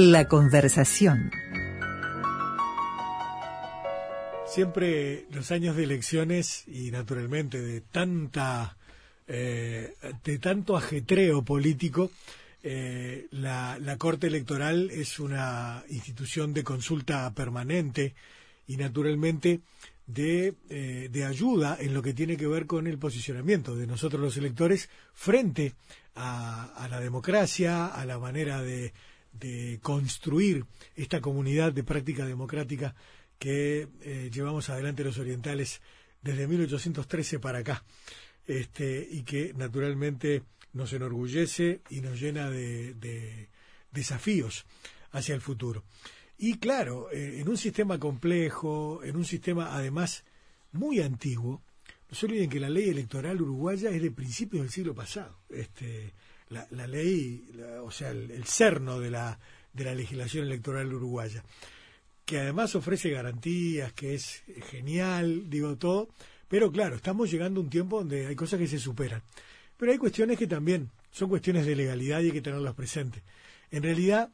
La conversación. Siempre los años de elecciones y naturalmente de tanta eh, de tanto ajetreo político, eh, la, la, Corte Electoral es una institución de consulta permanente y naturalmente de, eh, de, ayuda en lo que tiene que ver con el posicionamiento de nosotros los electores frente a, a la democracia, a la manera de, de, construir esta comunidad de práctica democrática que eh, llevamos adelante los orientales desde 1813 para acá este, y que naturalmente nos enorgullece y nos llena de, de desafíos hacia el futuro. Y claro, eh, en un sistema complejo, en un sistema además muy antiguo, no se olviden que la ley electoral uruguaya es de principios del siglo pasado. Este, la, la ley, o sea, el, el, cerno de la, de la legislación electoral uruguaya, que además ofrece garantías, que es genial, digo todo, pero claro, estamos llegando a un tiempo donde hay cosas que se superan. Pero hay cuestiones que también son cuestiones de legalidad y hay que tenerlas presentes. En realidad,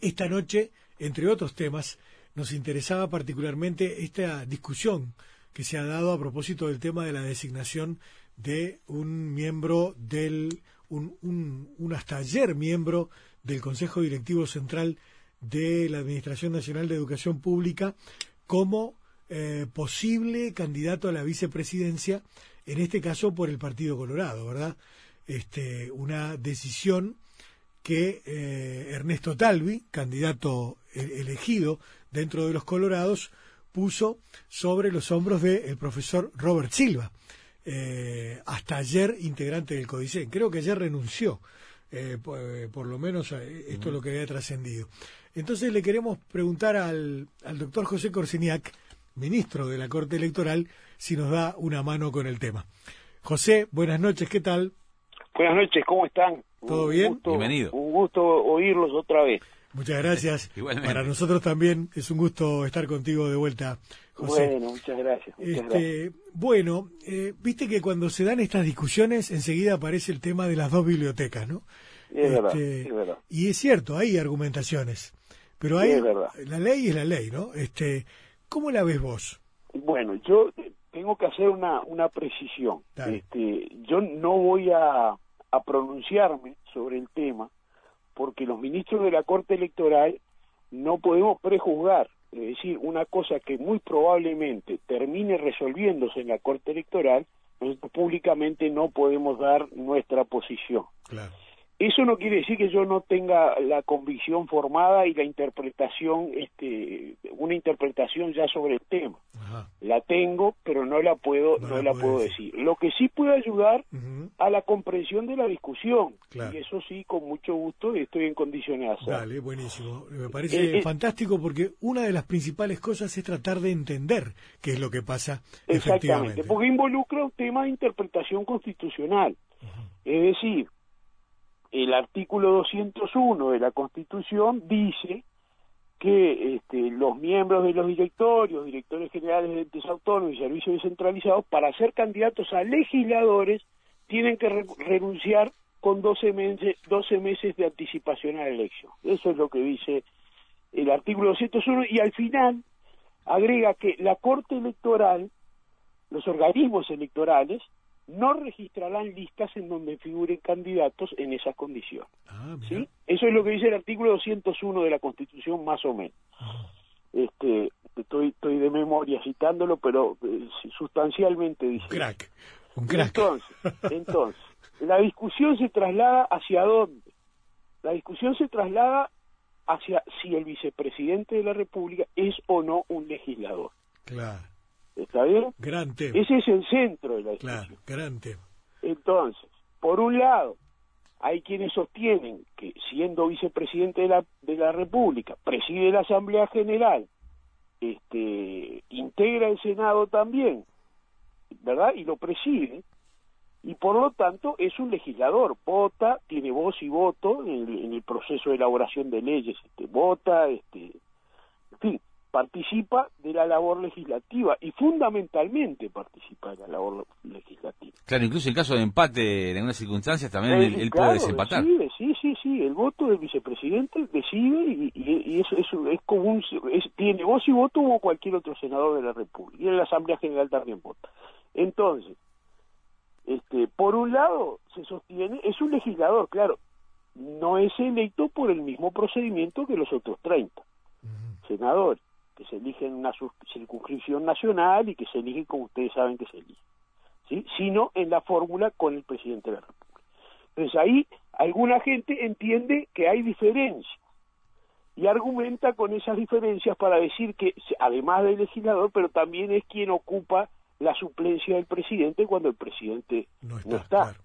esta noche, entre otros temas, nos interesaba particularmente esta discusión que se ha dado a propósito del tema de la designación de un miembro del, un, un, hasta ayer miembro del Consejo Directivo Central de la Administración Nacional de Educación Pública como eh, posible candidato a la vicepresidencia, en este caso por el Partido Colorado, ¿verdad? Este, una decisión que eh, Ernesto Talvi, candidato e-, elegido dentro de los Colorados, puso sobre los hombros del profesor Robert Silva, eh, hasta ayer integrante del Códice. Creo que ayer renunció, eh, por, por, lo menos esto es lo que había trascendido. Entonces le queremos preguntar al, al doctor José Corsiniak, ministro de la Corte Electoral, si nos da una mano con el tema. José, buenas noches, ¿qué tal? Buenas noches, ¿cómo están? ¿Todo bien? Gusto, Bienvenido. Un gusto oírlos otra vez. Muchas gracias. Para nosotros también es un gusto estar contigo de vuelta, José. Bueno, muchas gracias. Muchas este, gracias. Bueno, eh, viste que cuando se dan estas discusiones enseguida aparece el tema de las dos bibliotecas, ¿no? Es, Este, verdad, es verdad. Y es cierto, hay argumentaciones, pero hay es verdad. la ley es la ley, ¿no? Este, ¿cómo la ves vos? Bueno, yo tengo que hacer una, una precisión. Dale. Este, yo no voy a, a pronunciarme sobre el tema porque los ministros de la Corte Electoral no podemos prejuzgar. Es decir, una cosa que muy probablemente termine resolviéndose en la Corte Electoral, nosotros públicamente no podemos dar nuestra posición. Claro. Eso no quiere decir que yo no tenga la convicción formada y la interpretación, este, una interpretación ya sobre el tema. Ajá. La tengo, pero no la puedo, No no, la puedo decir. decir. Lo que sí puede ayudar a la comprensión de la discusión. Claro. Y eso sí, con mucho gusto, estoy en condiciones de hacerlo. Dale, buenísimo. Me parece Eh, eh, fantástico porque una de las principales cosas es tratar de entender qué es lo que pasa Exactamente, efectivamente. porque involucra un tema de interpretación constitucional. Es decir, el artículo 201 de la Constitución dice que este, los miembros de los directorios, directores generales de entes autónomos y servicios descentralizados, para ser candidatos a legisladores, tienen que re- renunciar con 12 meses, 12 meses de anticipación a la elección. Eso es lo que dice el artículo 201 y al final agrega que la Corte Electoral, los organismos electorales, no registrarán listas en donde figuren candidatos en esas condiciones. Ah. ¿sí? Eso es lo que dice el artículo 201 de la Constitución, más o menos. Este, estoy, estoy de memoria citándolo, pero eh, sustancialmente dice. Un crack. Un crack. Entonces, entonces, la discusión se traslada hacia dónde? La discusión se traslada hacia si el vicepresidente de la República es o no un legislador. Claro. ¿Está bien? Gran tema. Ese es el centro de la discusión. Claro, gran tema. Entonces, por un lado, hay quienes sostienen que siendo vicepresidente de la, de la República, preside la Asamblea General, este, integra el Senado también, ¿verdad? Y lo preside, y por lo tanto es un legislador, vota, tiene voz y voto en el, en el proceso de elaboración de leyes, este, vota, este, en fin, participa de la labor legislativa y fundamentalmente participa de la labor legislativa. Claro, incluso en caso de empate en algunas circunstancias también él, puede desempatar. decide, sí, sí, sí, el voto del vicepresidente decide y, y- y eso, eso es como un, es- tiene voz y voto como cualquier otro senador de la República y en la Asamblea General también vota. Entonces, este, por un lado se sostiene, es un legislador, claro, no es electo por el mismo procedimiento que los otros 30 senadores, que se eligen en una circunscripción nacional y que se eligen como ustedes saben que se elige, ¿sí? sino en la fórmula con el presidente de la República. Entonces ahí alguna gente entiende que hay diferencias y argumenta con esas diferencias para decir que además del legislador, pero también es quien ocupa la suplencia del presidente cuando el presidente No está, no está. claro.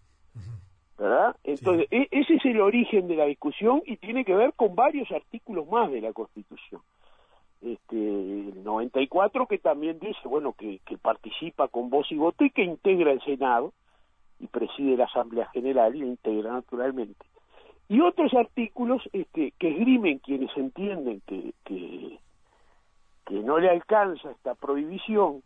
¿verdad? Entonces, e- ese es el origen de la discusión y tiene que ver con varios artículos más de la Constitución. Este, el 94 que también dice, bueno, que, que participa con voz y voto y que integra el Senado y preside la Asamblea General y la integra naturalmente. Y otros artículos este, que esgrimen quienes entienden que, que, que no le alcanza esta prohibición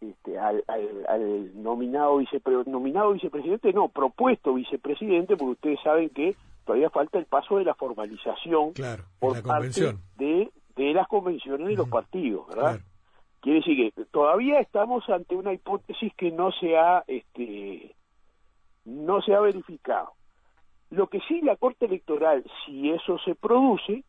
este, al, al, al nominado, vicepre, nominado vicepresidente, no, propuesto vicepresidente, porque ustedes saben que todavía falta el paso de la formalización Claro, por la parte de, de las convenciones de los partidos, ¿verdad? Claro. Quiere decir que todavía estamos ante una hipótesis que no se ha, este, no se ha verificado. Lo que sí la Corte Electoral, si eso se produce,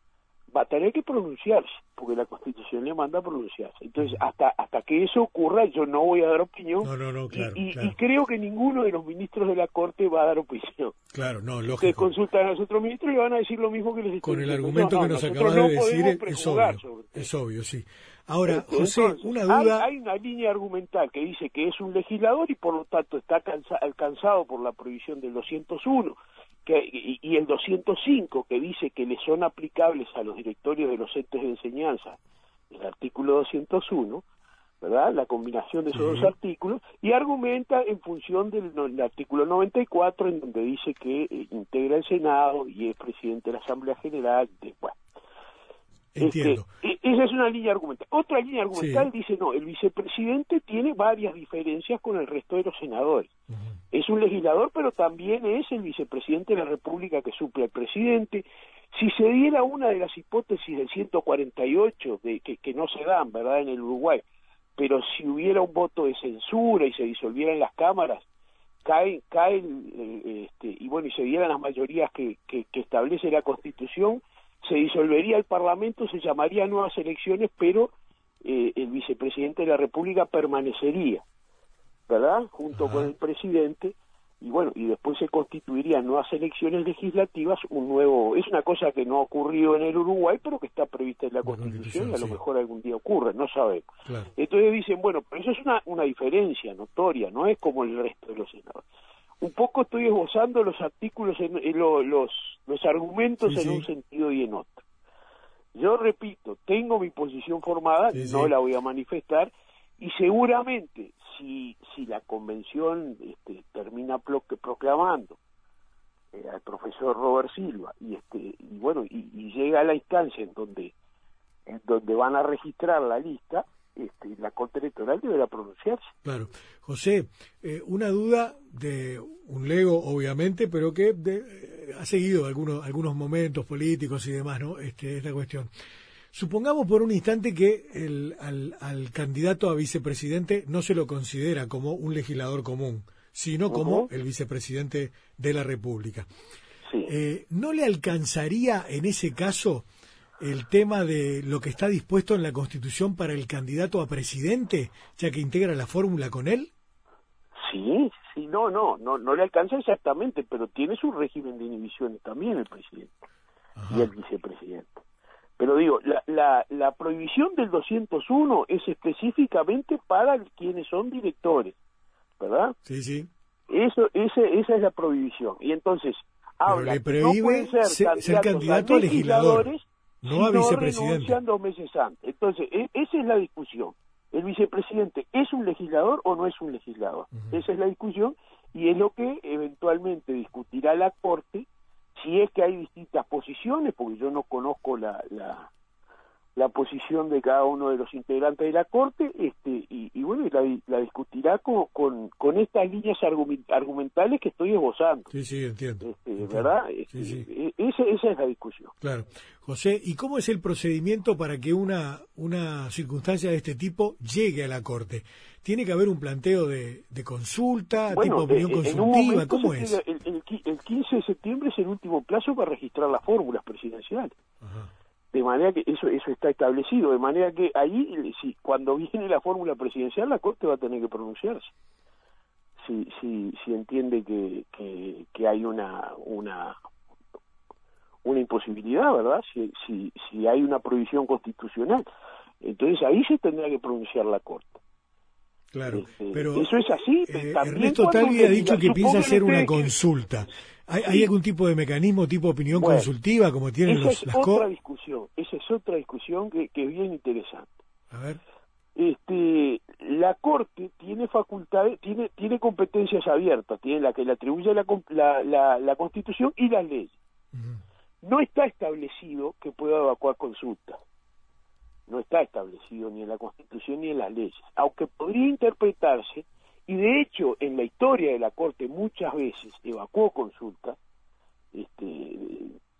va a tener que pronunciarse, porque la Constitución le manda a pronunciarse. Entonces, hasta hasta que eso ocurra, yo no voy a dar opinión. No, no, no, y- claro, y, claro. y creo que ninguno de los ministros de la Corte va a dar opinión. Claro, no, Ustedes lógico. consultan a los otros ministros y van a decir lo mismo que les estoy Con el argumento que nos nosotros acabas no de decir es obvio. sobre Es obvio, sí. Ahora, este, José, entonces, una hay- duda. Hay, una línea argumental que dice que es un legislador y por lo tanto está alcanzado por la prohibición del 201 que, y, y el 205 que dice que le son aplicables a los directorios de los entes de enseñanza, el artículo 201, ¿verdad? La combinación de esos dos artículos y argumenta en función del, no- del artículo 94 en donde dice que eh, integra el Senado y es presidente de la Asamblea General, de, bueno, Entiendo. este, esa es una línea argumental. Otra línea argumental Sí. dice, no, el vicepresidente tiene varias diferencias con el resto de los senadores. Es un legislador, pero también es el vicepresidente de la República que suple al presidente. Si se diera una de las hipótesis del 148, de, que, que no se dan, ¿verdad?, en el Uruguay, pero si hubiera un voto de censura y se disolvieran las cámaras, cae, cae el, eh, este, y bueno, y se dieran las mayorías que, que, que establece la Constitución, se disolvería el Parlamento, se llamaría nuevas elecciones, pero eh, el vicepresidente de la República permanecería, ¿verdad? Junto Ajá. con el presidente, y bueno, y después se constituirían nuevas elecciones legislativas, un nuevo, es una cosa que no ha ocurrido en el Uruguay, pero que está prevista en la Constitución, Constitución, y a lo sí. mejor algún día ocurre, no sabemos. Claro. Entonces dicen, bueno, pero eso es una, una diferencia notoria, no es como el resto de los senadores. Un poco estoy esbozando los artículos, en, en lo- los, los argumentos Sí, en sí. un sentido y en otro. Yo repito, tengo mi posición formada, Sí, no la voy a manifestar, y seguramente si, si la convención este, termina pro- proclamando eh, al profesor Robert Silva y este y bueno y, y llega a la instancia en donde en donde van a registrar la lista este, la Corte Electoral deberá pronunciarse. Claro. José, eh, una duda de un lego, obviamente, pero que de- eh, ha seguido algunos, algunos momentos políticos y demás, ¿no? Este, esta cuestión. Supongamos por un instante que el, al, al candidato a vicepresidente no se lo considera como un legislador común, sino como el vicepresidente de la República. Sí. Eh, ¿No le alcanzaría en ese caso el tema de lo que está dispuesto en la Constitución para el candidato a presidente, ya que integra la fórmula con él? Sí, sí, no, no, no, no le alcanza exactamente, pero tiene su régimen de inhibiciones también el presidente Ajá. y el vicepresidente. Pero digo, la, la, la prohibición del 201 es específicamente para quienes son directores, ¿verdad? Sí, sí. Eso, ese, esa es la prohibición. Y entonces, habla le no pueden ser, ser- candidato a legislador, legisladores no a si vicepresidente. meses antes. Entonces, e- esa es la discusión. ¿El vicepresidente es un legislador o no es un legislador? Esa es la discusión y es lo que eventualmente discutirá la Corte si es que hay distintas posiciones, porque yo no conozco la, la, la posición de cada uno de los integrantes de la Corte este y, bueno, la, la discutirá con, con, estas líneas argumentales que estoy esbozando. Sí, sí, entiendo. Este, ¿Verdad? Este, sí, e, Esa, esa es la discusión. Claro. José, ¿y cómo es el procedimiento para que una, una circunstancia de este tipo llegue a la Corte? ¿Tiene que haber un planteo de, de consulta, tipo opinión eh, consultiva? ¿Cómo es? El, el, el 15 de septiembre es el último plazo para registrar las fórmulas presidenciales. Ajá de manera que eso eso está establecido de manera que ahí si cuando viene la fórmula presidencial la corte va a tener que pronunciarse. Si si si entiende que que, hay una una una imposibilidad verdad si si si hay una prohibición constitucional entonces ahí se tendrá que pronunciar la corte Claro, pero eso es así. Eh, Ernesto Talvi ha dicho que piensa hacer una consulta. ¿Hay, algún tipo de mecanismo, tipo opinión consultiva, como tienen esa los, es otra discusión. Esa es otra discusión que, que, es bien interesante. A ver. Este, la Corte tiene facultades, tiene, tiene competencias abiertas, tiene la que le atribuye la, la, la, Constitución y las leyes. No está establecido que pueda evacuar consultas no está establecido ni en la Constitución ni en las leyes, aunque podría interpretarse, y de hecho en la historia de la Corte muchas veces evacuó consulta este,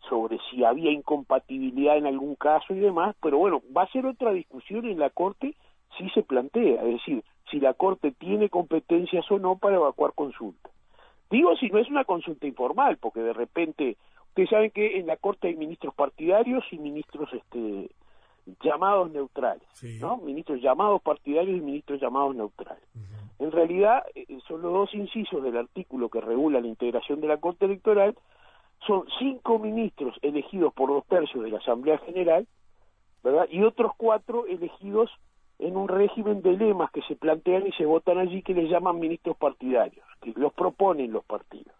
sobre si había incompatibilidad en algún caso y demás, pero bueno, va a ser otra discusión en la Corte si se plantea, es decir, si la Corte tiene competencias o no para evacuar consulta. Digo si no es una consulta informal, porque de repente, ustedes saben que en la Corte hay ministros partidarios y ministros este, llamados neutrales, ¿no? Ministros llamados partidarios y ministros llamados neutrales. En realidad, eh, son los dos incisos del artículo que regula la integración de la Corte Electoral, son cinco ministros elegidos por dos tercios de la Asamblea General, ¿verdad? Y otros cuatro elegidos en un régimen de lemas que se plantean y se votan allí que les llaman ministros partidarios, que los proponen los partidos.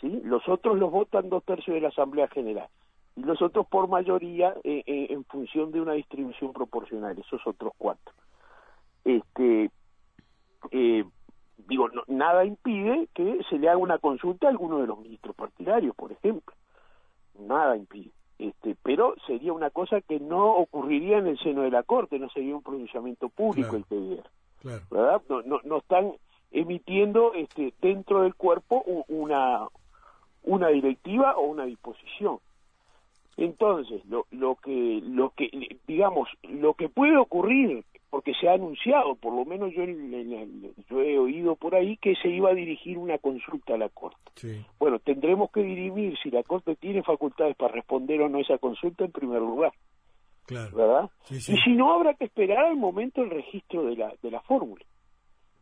¿Sí? Los otros los votan dos tercios de la Asamblea General y los otros por mayoría eh, eh, en función de una distribución proporcional, esos otros cuatro. Este, eh, digo, nada impide que se le haga una consulta a alguno de los ministros partidarios, por ejemplo. Nada impide. Este, pero sería una cosa que no ocurriría en el seno de la Corte, no sería un pronunciamiento público el que diera. ¿verdad? No, no, no están emitiendo este, dentro del cuerpo una, una directiva o una disposición. Entonces, lo, lo que, lo que, digamos, lo que puede ocurrir, porque se ha anunciado, por lo menos yo, yo he oído por ahí que se iba a dirigir una consulta a la Corte. Bueno, tendremos que dirimir si la Corte tiene facultades para responder o no esa consulta en primer lugar. Claro. ¿Verdad? Y si no, habrá que esperar al momento del registro de la, de la fórmula.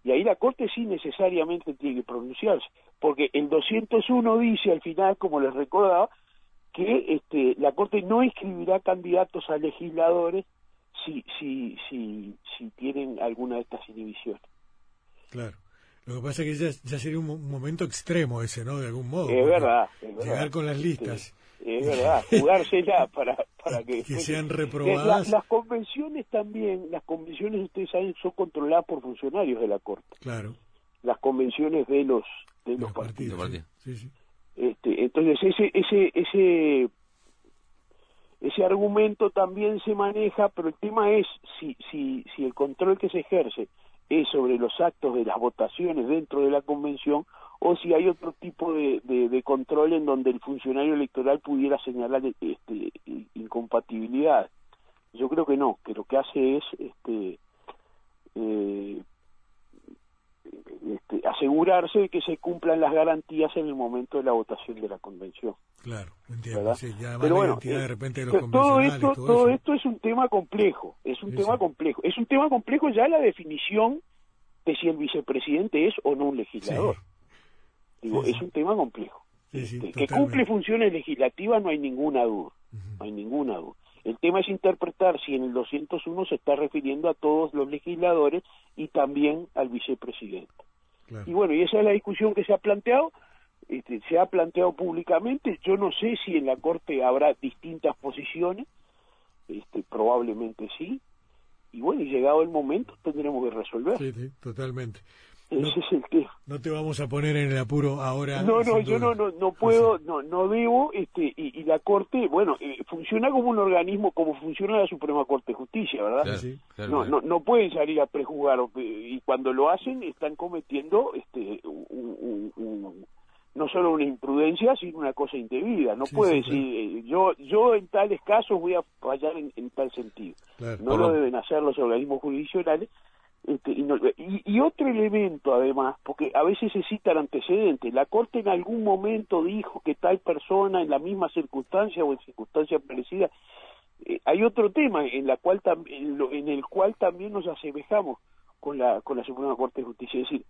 Y ahí la Corte sí necesariamente tiene que pronunciarse, porque el 201 dice al final, como les recordaba, que este, la Corte no inscribirá candidatos a legisladores si, si, si, si tienen alguna de estas inhibiciones. Claro. Lo que pasa es que ya, sería un, momento extremo ese, ¿no? De algún modo. Es verdad. llegar con las listas. es verdad. Jugársela para, para que... que sean reprobadas. Las, convenciones también, las convenciones, ustedes saben, son controladas por funcionarios de la Corte. Claro. Las convenciones de los, de los, partidos. Sí, sí. Este, entonces ese ese ese ese argumento también se maneja, pero el tema es si si si el control que se ejerce es sobre los actos de las votaciones dentro de la convención o si hay otro tipo de, de, control en donde el funcionario electoral pudiera señalar este, incompatibilidad. Yo creo que no, que lo que hace es este, eh, este, asegurarse de que se cumplan las garantías en el momento de la votación de la convención. Claro, entiendo. Pero bueno, de repente de los todo esto, todo, esto es un tema complejo, es un tema complejo, es un tema complejo ya la definición de si el vicepresidente es o no un legislador. Digo, es un tema complejo. Este, que cumple funciones legislativas no hay ninguna duda, no hay ninguna duda. El tema es interpretar si en el 201 se está refiriendo a todos los legisladores y también al vicepresidente. Y bueno, y esa es la discusión que se ha planteado, este, se ha planteado públicamente, yo no sé si en la Corte habrá distintas posiciones, este, probablemente sí, y bueno, y llegado el momento tendremos que resolver. Sí, sí, totalmente. Ese es el tema. No te vamos a poner en el apuro ahora. No, no, yo no, no, no puedo, no, no debo, este, y, y la Corte, bueno, eh, funciona como un organismo, como funciona la Suprema Corte de Justicia, ¿verdad? Claro, sí. claro, no, claro. no, no pueden salir a prejuzgar, y cuando lo hacen están cometiendo, este, un- un- un- no solo una imprudencia, sino una cosa indebida. No Sí, puede sí, decir, eh, yo, yo en tales casos voy a fallar en, en tal sentido. Claro. No lo- deben hacer los organismos jurisdiccionales. Este, y, no- y- y otro elemento, además, porque a veces se citan antecedentes. La Corte en algún momento dijo que tal persona en la misma circunstancia o en circunstancias parecidas. Eh, hay otro tema en, la cual tam- en, lo- en el cual también nos asemejamos con la, con la Suprema Corte de Justicia. Es decir,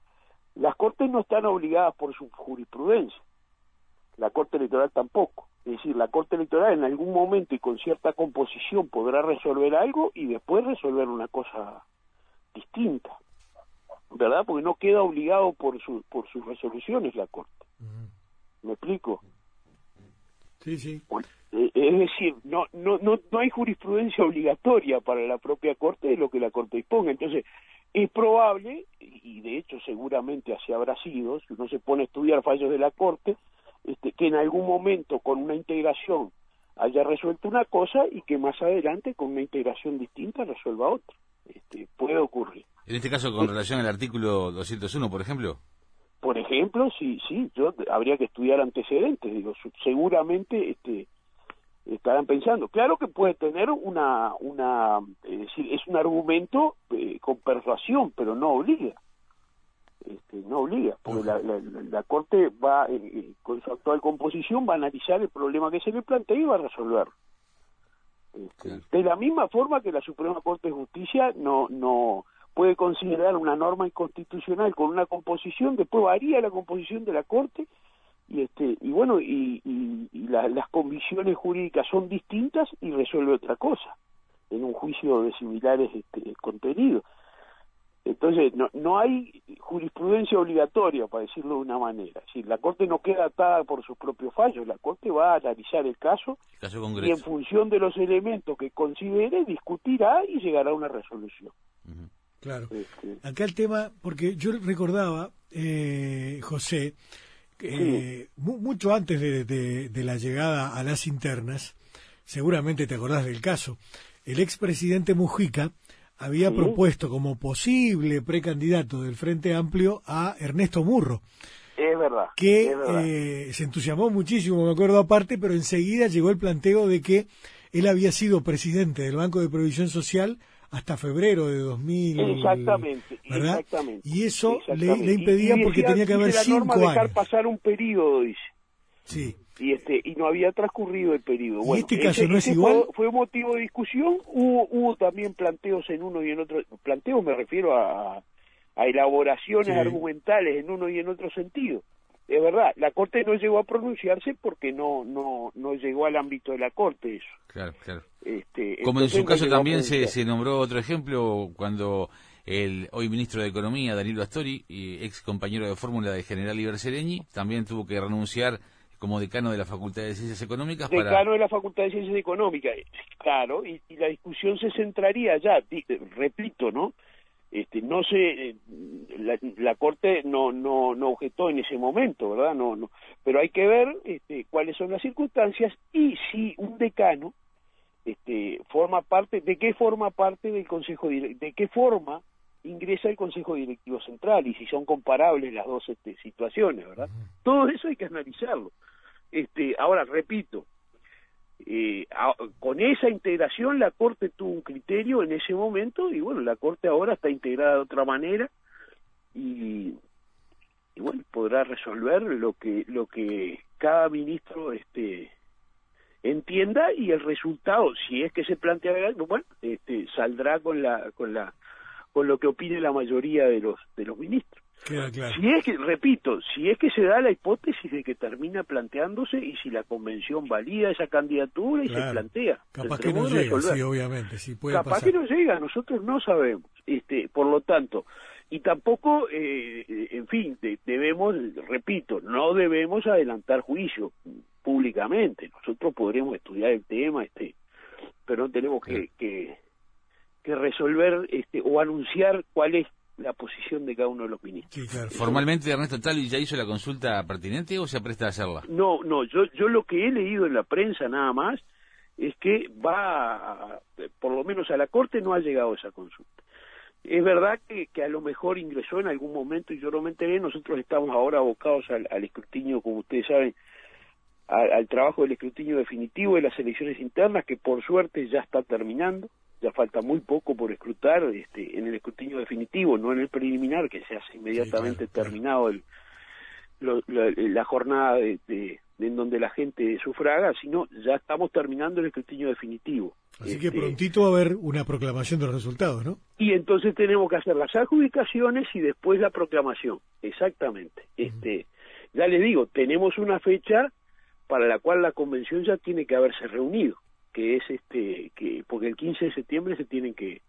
las Cortes no están obligadas por su jurisprudencia. La Corte Electoral tampoco. Es decir, la Corte Electoral en algún momento y con cierta composición podrá resolver algo y después resolver una cosa distinta. ¿Verdad? Porque no queda obligado por, su, por sus resoluciones la Corte. ¿Me explico? Sí, sí. Eh, Es decir, no, no, no, no hay jurisprudencia obligatoria para la propia Corte de lo que la Corte disponga. Entonces, es probable, y de hecho seguramente así habrá sido, si uno se pone a estudiar fallos de la Corte, este, que en algún momento con una integración haya resuelto una cosa y que más adelante con una integración distinta resuelva otra. Este, puede ocurrir. En este caso, con relación al artículo 201, por ejemplo. Por ejemplo, sí, sí, yo habría que estudiar antecedentes, digo, seguramente este estarán pensando. Claro que puede tener una una es decir, es un argumento eh, con persuasión, pero no obliga. Este, no obliga, porque la, la, la Corte va, eh, eh, con su actual composición, va a analizar el problema que se le plantea y va a resolverlo. Este. De la misma forma que la Suprema Corte de Justicia no, no puede considerar una norma inconstitucional con una composición, después varía la composición de la Corte y este y bueno y, y- y la- las convicciones jurídicas son distintas y resuelve otra cosa en un juicio de similares este, contenidos. Entonces, no, no hay jurisprudencia obligatoria, para decirlo de una manera. Decir, la Corte no queda atada por sus propios fallos. La Corte va a analizar el caso Caso y en función de los elementos que considere, discutirá y llegará a una resolución. Claro. Este, Acá el tema, porque yo recordaba, eh, José, que, eh, mu- mucho antes de, de- de la llegada a las internas, seguramente te acordás del caso, el expresidente Mujica había Sí. propuesto como posible precandidato del Frente Amplio a Ernesto Murro, es verdad. que es verdad. eh, se entusiasmó muchísimo, me acuerdo aparte, pero enseguida llegó el planteo de que él había sido presidente del Banco de Previsión Social hasta febrero de 2000. Exactamente, ¿verdad? exactamente. Y eso le, exactamente. le impedía Y- y porque tenía que haber cinco dejar años. pasar un periodo, dice. Sí, y este y no había transcurrido el periodo. ¿Y Bueno, este caso no es igual? Fue, fue motivo de discusión. Hubo, hubo también planteos en uno y en otro. Planteos me refiero a, a elaboraciones Sí. argumentales en uno y en otro sentido. Es verdad, la Corte no llegó a pronunciarse porque no no no llegó al ámbito de la Corte eso. Claro, claro. Este, Como en su caso también se, se nombró otro ejemplo cuando el hoy ministro de Economía, Danilo Astori, y ex compañero de fórmula de General Iber Sereñi, también tuvo que renunciar como decano de la Facultad de Ciencias Económicas para... decano de la Facultad de Ciencias Económicas, claro, y, y la discusión se centraría ya, eh, repito, ¿no? Este, no sé, eh, la, la Corte no, no, no objetó en ese momento, ¿verdad? No, no, pero hay que ver este, cuáles son las circunstancias y si un decano este, forma parte, de qué forma parte del Consejo de qué forma ingresa el Consejo Directivo Central y si son comparables las dos este, situaciones, ¿verdad? Todo eso hay que analizarlo. Este, ahora, repito, eh, con esa integración la Corte tuvo un criterio en ese momento y bueno, la Corte ahora está integrada de otra manera y, y bueno, podrá resolver lo que lo que cada ministro este entienda y el resultado, si es que se plantea algo, bueno, este saldrá con la con la con lo que opine la mayoría de los de los ministros. Claro. Si es que, repito, si es que se da la hipótesis de que termina planteándose y si la convención valida esa candidatura y se plantea. Capaz que no llega, resolver. sí, obviamente, sí puede Capaz pasar. que no llega, nosotros no sabemos. Este, por lo tanto, y tampoco, eh, en fin, de- debemos, repito, no debemos adelantar juicio públicamente. Nosotros podremos estudiar el tema, este, pero no tenemos que, que, que resolver este, o anunciar cuál es la posición de cada uno de los ministros. ¿Formalmente Ernesto Talvi ya hizo la consulta pertinente o se presta a hacerla? No, no, yo, yo lo que he leído en la prensa nada más es que va, por lo menos a la Corte no ha llegado esa consulta. Es verdad que, que, a lo mejor ingresó en algún momento y yo no me enteré, nosotros estamos ahora abocados al, al escrutinio, como ustedes saben, al, trabajo del escrutinio definitivo de las elecciones internas, que por suerte ya está terminando, ya falta muy poco por escrutar este, en el escrutinio definitivo, no en el preliminar, que se hace inmediatamente terminado el, la, jornada de, en donde la gente sufraga, sino ya estamos terminando el escrutinio definitivo. Así que este, prontito va a haber una proclamación de los resultados, ¿no? Y entonces tenemos que hacer las adjudicaciones y después la proclamación, exactamente. Este, ya les digo, tenemos una fecha para la cual la convención ya tiene que haberse reunido, que es este, que porque el 15 de septiembre se tienen que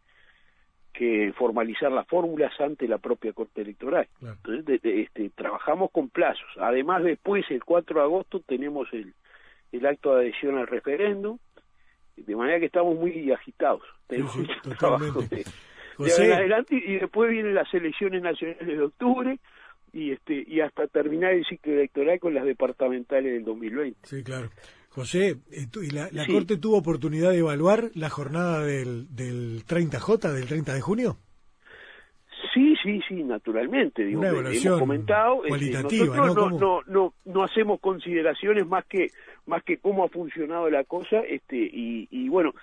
que formalizar las fórmulas ante la propia Corte Electoral. Entonces, este, trabajamos con plazos. Además, después, el 4 de agosto, tenemos el, el acto de adhesión al referéndum, de manera que estamos muy agitados. Tenemos trabajo de, adelante y después vienen las elecciones nacionales de octubre y este y hasta terminar el ciclo electoral con las departamentales del 2020. Sí, claro. José, ¿y la, Corte tuvo oportunidad de evaluar la jornada del, del 30J, del 30 de junio? Sí, sí, sí, naturalmente. Digo, Una evaluación hemos comentado, este, cualitativa, nosotros ¿no? No, no, hacemos consideraciones más que más que cómo ha funcionado la cosa, este y, y bueno,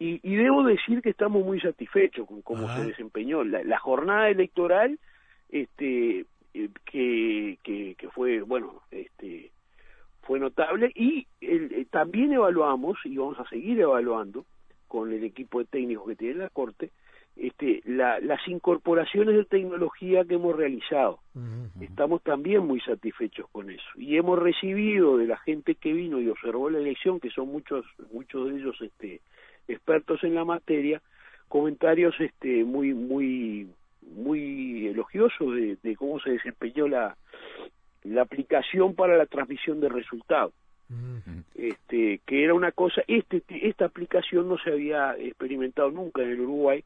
y, y, debo decir que estamos muy satisfechos con cómo se desempeñó la, la, jornada electoral, este eh, que, que, que fue bueno, este fue notable y eh, también evaluamos y vamos a seguir evaluando con el equipo de técnicos que tiene la Corte este, las incorporaciones de tecnología que hemos realizado. Estamos también muy satisfechos con eso y hemos recibido de la gente que vino y observó la elección, que son muchos muchos de ellos este, expertos en la materia, comentarios este, muy muy muy elogiosos de, de cómo se desempeñó la, la aplicación para la transmisión de resultados. Este, que era una cosa, este, esta aplicación no se había experimentado nunca en el Uruguay,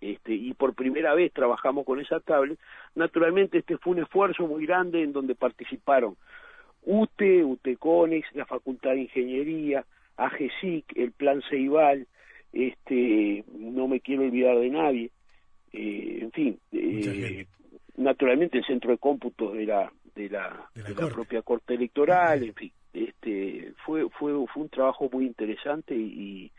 este, y por primera vez trabajamos con esa tablet. Naturalmente este fue un esfuerzo muy grande en donde participaron UTE, UTECONEX, la Facultad de Ingeniería, AGESIC, el Plan Ceibal, este, no me quiero olvidar de nadie, eh, en fin, eh, naturalmente el Centro de Cómputos de la de la, de la, propia corte electoral, en fin, este fue fue fue un trabajo muy interesante y,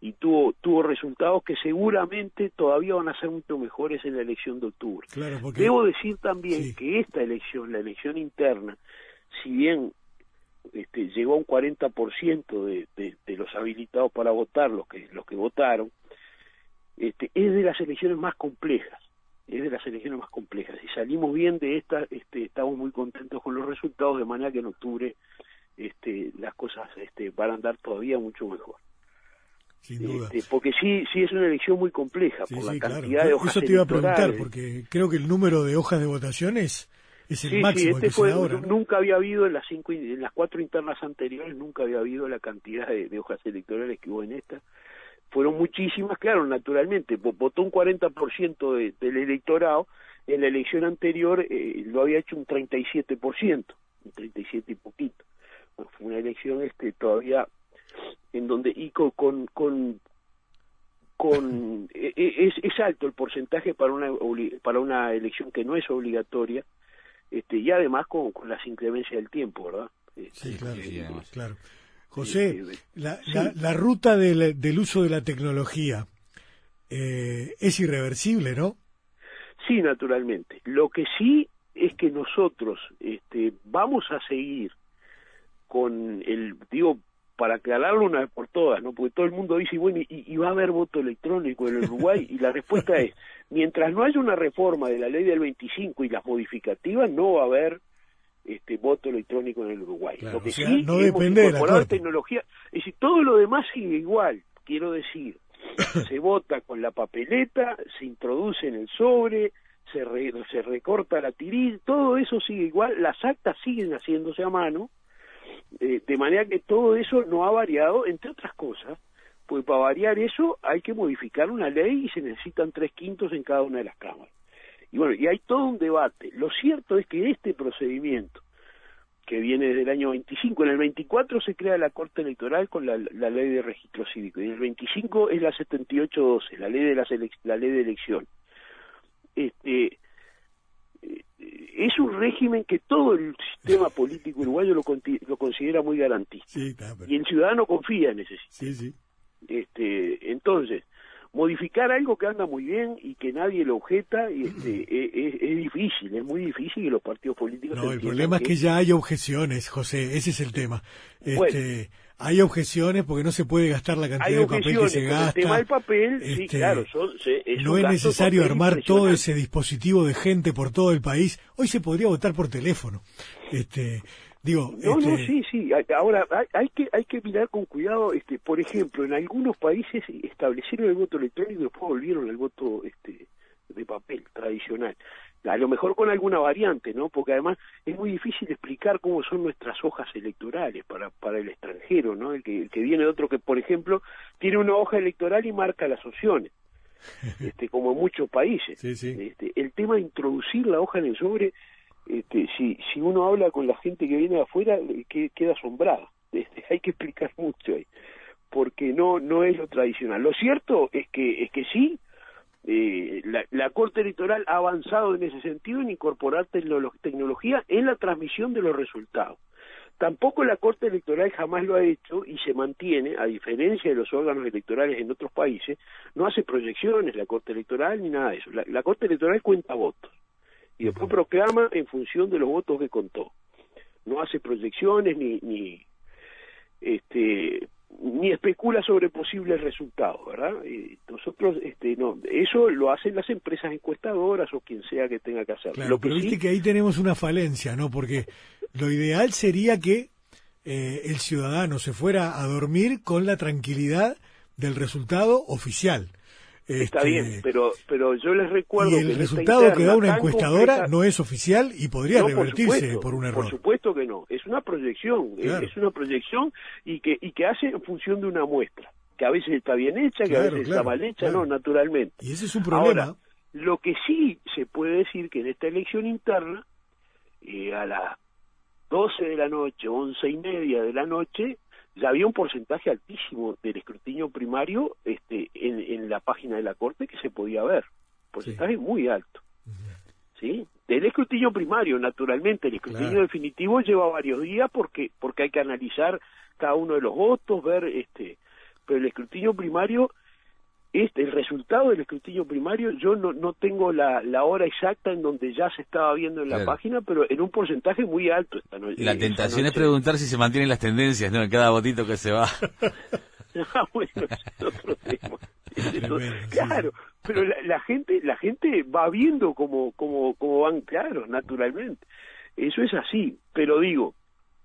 y tuvo tuvo resultados que seguramente todavía van a ser mucho mejores en la elección de octubre. Debo decir también que esta elección, la elección interna, si bien este, llegó a un 40% de, de, de los habilitados para votar, los que los que votaron, este, es de las elecciones más complejas es de las elecciones más complejas. Si salimos bien de esta, este, estamos muy contentos con los resultados, de manera que en octubre este, las cosas este, van a andar todavía mucho mejor. Sin duda. Este, porque sí, sí es una elección muy compleja por la cantidad de hojas Eso te iba a preguntar, porque creo que el número de hojas de votaciones es el máximo este fue, ahora. Nunca había habido en las cinco, en las cuatro internas anteriores, nunca había habido la cantidad de, de hojas electorales que hubo en esta fueron muchísimas, claro, naturalmente, votó un 40% de, del electorado, en la elección anterior eh, lo había hecho un 37%, un 37 y poquito. fue una elección este todavía en donde y con con, con, e, e, es, es alto el porcentaje para una para una elección que no es obligatoria este y además con, con las inclemencias del tiempo verdad sí claro, sí, claro. José, la, la, ruta del, del, uso de la tecnología eh, es irreversible, ¿no? Sí, naturalmente. Lo que sí es que nosotros este, vamos a seguir con el, digo, para aclararlo una vez por todas, ¿no? Porque todo el mundo dice, bueno, y, y, va a haber voto electrónico en el Uruguay, y la respuesta es, mientras no haya una reforma de la ley del 25 y las modificativas, no va a haber este voto electrónico en el Uruguay. lo que sí no depende de la tecnología, es decir, todo lo demás sigue igual, quiero decir, se vota con la papeleta, se introduce en el sobre, se, se recorta la tiril, todo eso sigue igual, las actas siguen haciéndose a mano, eh, de manera que todo eso no ha variado, entre otras cosas, pues para variar eso hay que modificar una ley y se necesitan tres quintos en cada una de las cámaras. Y bueno, y hay todo un debate. Lo cierto es que este procedimiento, que viene desde el año 25, en el 24 se crea la Corte Electoral con la, ley de registro cívico, y en el 25 es la 7812, la ley de la, la ley de elección. Este, eh, es un régimen que todo el sistema político uruguayo lo, lo considera muy garantista. Y el ciudadano confía en ese sistema. Este, entonces, modificar algo que anda muy bien y que nadie lo objeta este, es, difícil, es muy difícil que los partidos políticos... No, el problema es que ya hay objeciones, José, ese es el tema. Este, hay objeciones porque no se puede gastar la cantidad de papel que se gasta. El tema del papel, sí, este, no es necesario armar todo ese dispositivo de gente por todo el país. Hoy se podría votar por teléfono. Este, Digo, no, no, este, sí, sí. Ahora hay, que hay que mirar con cuidado. Este, por ejemplo, en algunos países establecieron el voto electrónico y después volvieron al voto este de papel tradicional. A lo mejor con alguna variante, ¿no? Porque además es muy difícil explicar cómo son nuestras hojas electorales para para el extranjero, ¿no? El que, el que viene de otro que, por ejemplo, tiene una hoja electoral y marca las opciones. Este, como en muchos países. Este, el tema de introducir la hoja en el sobre este, si, si uno habla con la gente que viene de afuera, que, queda asombrada. Este, hay que explicar mucho ahí, porque no, no es lo tradicional. Lo cierto es que, es que sí, eh, la, la, Corte Electoral ha avanzado en ese sentido en incorporar tecnología en la transmisión de los resultados. Tampoco la Corte Electoral jamás lo ha hecho y se mantiene, a diferencia de los órganos electorales en otros países, no hace proyecciones la Corte Electoral ni nada de eso. la Corte Electoral cuenta votos y después proclama en función de los votos que contó. No hace proyecciones ni, ni este ni especula sobre posibles resultados, ¿verdad? nosotros, este, no, eso lo hacen las empresas encuestadoras o quien sea que tenga que hacerlo. Claro, pero viste que ahí tenemos una falencia, ¿no? Porque lo ideal sería que eh, el ciudadano se fuera a dormir con la tranquilidad del resultado oficial. Está bien, este, pero, pero yo les recuerdo y el resultado que da una encuestadora no es oficial y podría revertirse por, un error. Por supuesto que no, es una proyección, es una proyección y que, y que hace en función de una muestra, que a veces está bien hecha, que a veces está mal hecha, no, naturalmente. Y ese es un problema. Ahora, lo que sí se puede decir que en esta elección interna, eh, a las 12 de la noche, once y media de la noche, ya había un porcentaje altísimo del escrutinio primario este, en, la página de la Corte que se podía ver. Porcentaje muy alto. ¿Sí? Del escrutinio primario, naturalmente, el escrutinio definitivo lleva varios días porque, porque hay que analizar cada uno de los votos, ver, este, pero el escrutinio primario este, el resultado del escrutinio primario, yo no, no tengo la, la hora exacta en donde ya se estaba viendo en la página, pero en un porcentaje muy alto esta noche. La tentación es preguntar si se mantienen las tendencias, ¿no? En cada votito que se va. ah, bueno, es otro tema. claro, pero la, gente la gente va viendo cómo, cómo, cómo van, claro, naturalmente. Eso es así, pero digo,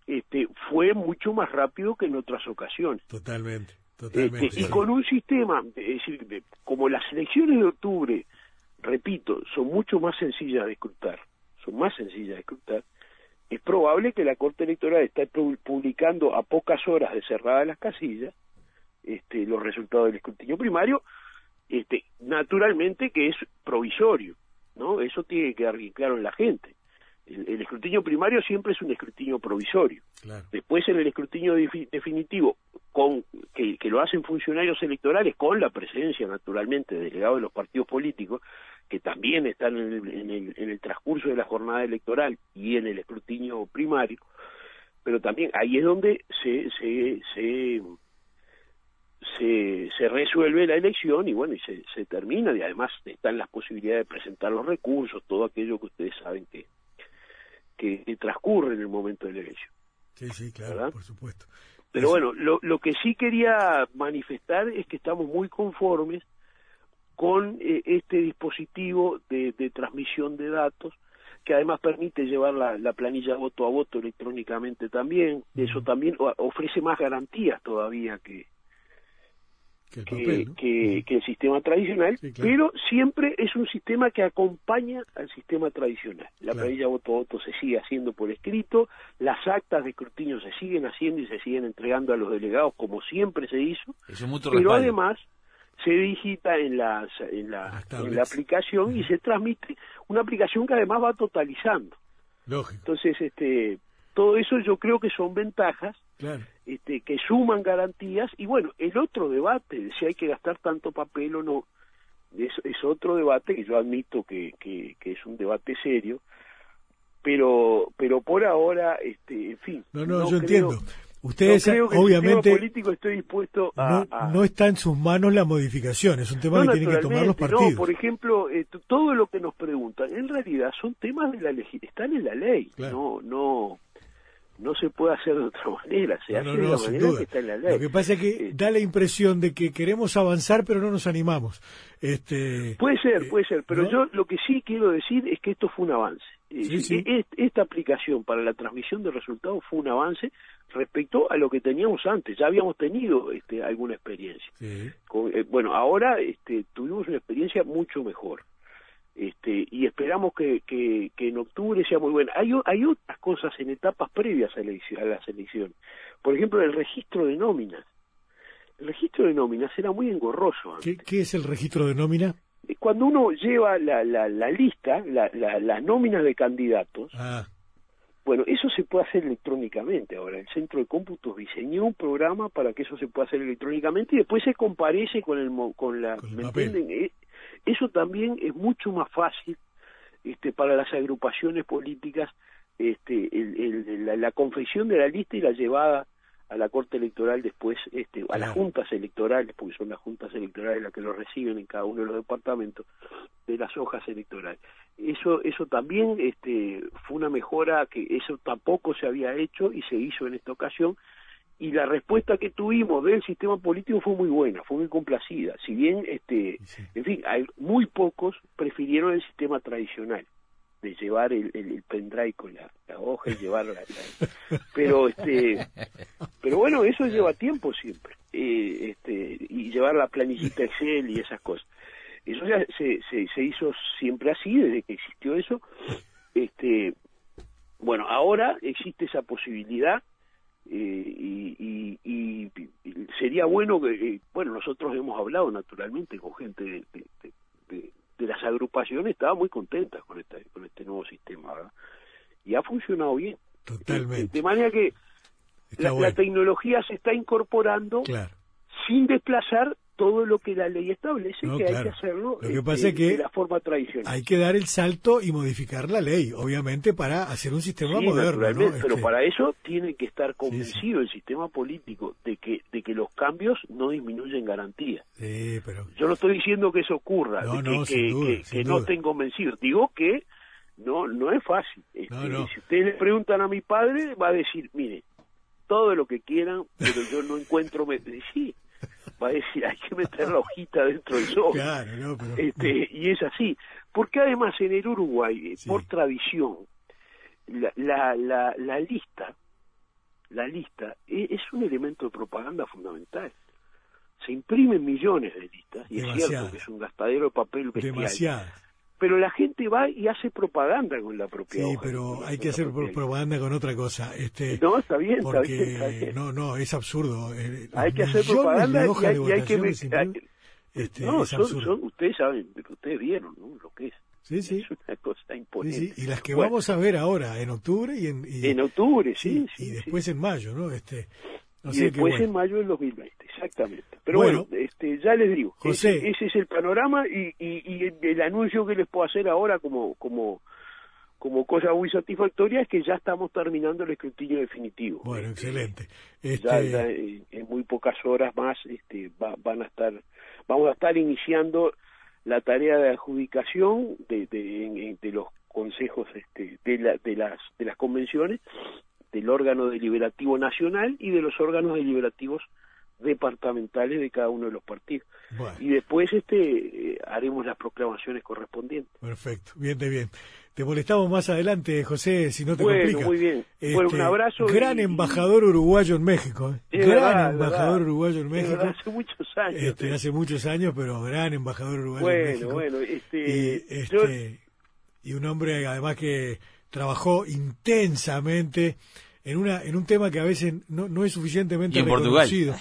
este fue mucho más rápido que en otras ocasiones. Totalmente. Este, y con un sistema, es decir, como las elecciones de octubre, repito, son mucho más sencillas de escrutar, son más sencillas de escrutar, es probable que la Corte Electoral esté publicando a pocas horas de cerradas las casillas este, los resultados del escrutinio primario, este, naturalmente que es provisorio, ¿no? Eso tiene que quedar bien claro en la gente. El, escrutinio primario siempre es un escrutinio provisorio. Después en el escrutinio definitivo con que, lo hacen funcionarios electorales con la presencia naturalmente de delegados de los partidos políticos que también están en el, en el, transcurso de la jornada electoral y en el escrutinio primario pero también ahí es donde se se se se, resuelve la elección y bueno y se, se termina y además están las posibilidades de presentar los recursos todo aquello que ustedes saben que que, transcurre en el momento de la elección. Sí sí claro por supuesto pero bueno, lo, lo que sí quería manifestar es que estamos muy conformes con eh, este dispositivo de, transmisión de datos que además permite llevar la, planilla voto a voto electrónicamente también. Eso también ofrece más garantías todavía que, que el, sistema tradicional, pero siempre es un sistema que acompaña al sistema tradicional. La planilla voto a voto se sigue haciendo por escrito, las actas de escrutinio se siguen haciendo y se siguen entregando a los delegados como siempre se hizo, pero además se digita en, las, en, la, en la aplicación y se transmite una aplicación que además va totalizando. Lógico. Entonces, este, todo eso yo creo que son ventajas este, que suman garantías y bueno, el otro debate de si hay que gastar tanto papel o no, es, es otro debate que yo admito que, que, que es un debate serio, pero pero por ahora este en fin no no, yo entiendo. Ustedes obviamente político estoy dispuesto a no, está en sus manos la modificación es un tema que tienen que tomar los partidos no por ejemplo eh, todo lo que nos preguntan en realidad son temas de la ley están en la ley no no no se puede hacer de otra manera, se hace de la manera que está en la ley. Lo que pasa es que eh, da la impresión de que queremos avanzar pero no nos animamos. Este, puede ser, eh, puede ser, pero yo lo que sí quiero decir es que esto fue un avance. Eh, esta aplicación para la transmisión de resultados fue un avance respecto a lo que teníamos antes. Ya habíamos tenido este, alguna experiencia. bueno, ahora este, tuvimos una experiencia mucho mejor este, y esperamos que, que, en octubre sea muy buena. Hay, hay otras cosas en etapas previas a, a la selección. Por ejemplo, el registro de nóminas. El registro de nóminas era muy engorroso. ¿Qué, ¿Qué, es el registro de nómina? Eh, cuando uno lleva la, la, la lista, la, la, las nóminas de candidatos, ah. bueno, eso se puede hacer electrónicamente. Ahora, el Centro de Cómputos diseñó un programa para que eso se pueda hacer electrónicamente y después se comparece con, el, con la... ¿me entienden? Eso también es mucho más fácil este, para las agrupaciones políticas, este, la, confesión de la lista y la llevada a la Corte Electoral después, este, a las juntas electorales, porque son las juntas electorales las que lo reciben en cada uno de los departamentos, de las hojas electorales. Eso, eso también este, fue una mejora que eso tampoco se había hecho y se hizo en esta ocasión, y la respuesta que tuvimos del sistema político fue muy buena, fue muy complacida. Si bien, este, en fin, hay muy pocos prefirieron el sistema tradicional de llevar el, el, pendrive con la, hoja y llevarla. pero, este, pero bueno, eso lleva tiempo siempre, eh, este, y llevar la planillita Excel y esas cosas. Eso ya se, se, se hizo siempre así desde que existió eso. Este, bueno, ahora existe esa posibilidad y, y, sería bueno que, eh, bueno, nosotros hemos hablado naturalmente con gente de, de, de, las agrupaciones, estaba muy contenta con, esta, con este nuevo sistema, y ha funcionado bien. Totalmente. De, manera que la, tecnología se está incorporando sin desplazar todo lo que la ley establece que hay que hacerlo lo que pasa es que de la forma tradicional. Hay que dar el salto y modificar la ley, obviamente, para hacer un sistema moderno. Pero este para eso tiene que estar convencido el sistema político de que de que los cambios no disminuyen garantías. Pero... Yo no estoy diciendo que eso ocurra, que, que, no estén convencidos. Digo que no no es fácil. Este, si ustedes le preguntan a mi padre, va a decir, mire, todo lo que quieran, pero yo no encuentro... Sí, decir, hay que meter la hojita dentro del sobre. este, y es así. Porque además en el Uruguay, eh, por tradición, la, la, la, la, lista, la lista e, es, un elemento de propaganda fundamental. Se imprimen millones de listas, y es cierto que es un gastadero de papel bestial pero la gente va y hace propaganda con la propia sí pero hay que hacer propaganda con otra cosa este no está bien porque está bien, no no es absurdo eh, hay que hacer propaganda y hay, que este, no son, ustedes saben ustedes vieron ¿no? lo que es Sí, sí. Es una cosa imponente. Y las que vamos a ver ahora, en octubre y en... en octubre, sí. y después en mayo, ¿no? Este, y después en mayo del 2020, exactamente. Pero bueno, este, ya les digo, ese, es el panorama y, y, el anuncio que les puedo hacer ahora como, como, como cosa muy satisfactoria es que ya estamos terminando el escrutinio definitivo. Bueno, este, excelente. Ya, este en, muy pocas horas más este, van a estar, vamos a estar iniciando la tarea de adjudicación de, de, de los consejos este, de, la, de, las, de las convenciones del órgano deliberativo nacional y de los órganos deliberativos departamentales de cada uno de los partidos. Y después este eh, haremos las proclamaciones correspondientes. Perfecto, bien de bien. Te molestamos más adelante, José, si no te bueno, muy bien. bueno, un este, abrazo. Gran embajador uruguayo en México. ¿eh? Gran embajador uruguayo en México. hace muchos años. Este, hace muchos años, pero gran embajador uruguayo en México. Bueno, este, y, este, y un hombre además que trabajó intensamente en una en un tema que a veces no, no es suficientemente Portugal. reconocido,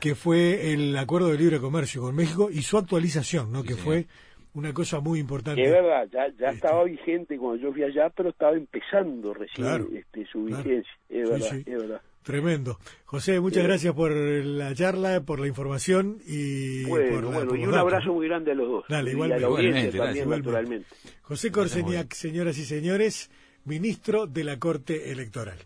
que fue el acuerdo de libre comercio con México y su actualización, ¿no? Sí, que señor. fue una cosa muy importante. Es verdad, ya, ya Este. estaba vigente cuando yo fui allá, pero estaba empezando recién Claro, este, su claro. vigencia. Es Sí, verdad, sí. es verdad. Tremendo. José, muchas Sí. gracias por la charla, por la información y Bueno, por, la- bueno, por y los un datos. abrazo muy grande a los dos. Dale, y a igualmente. también, naturalmente. José Corseniak, señoras y señores, ministro de la Corte Electoral.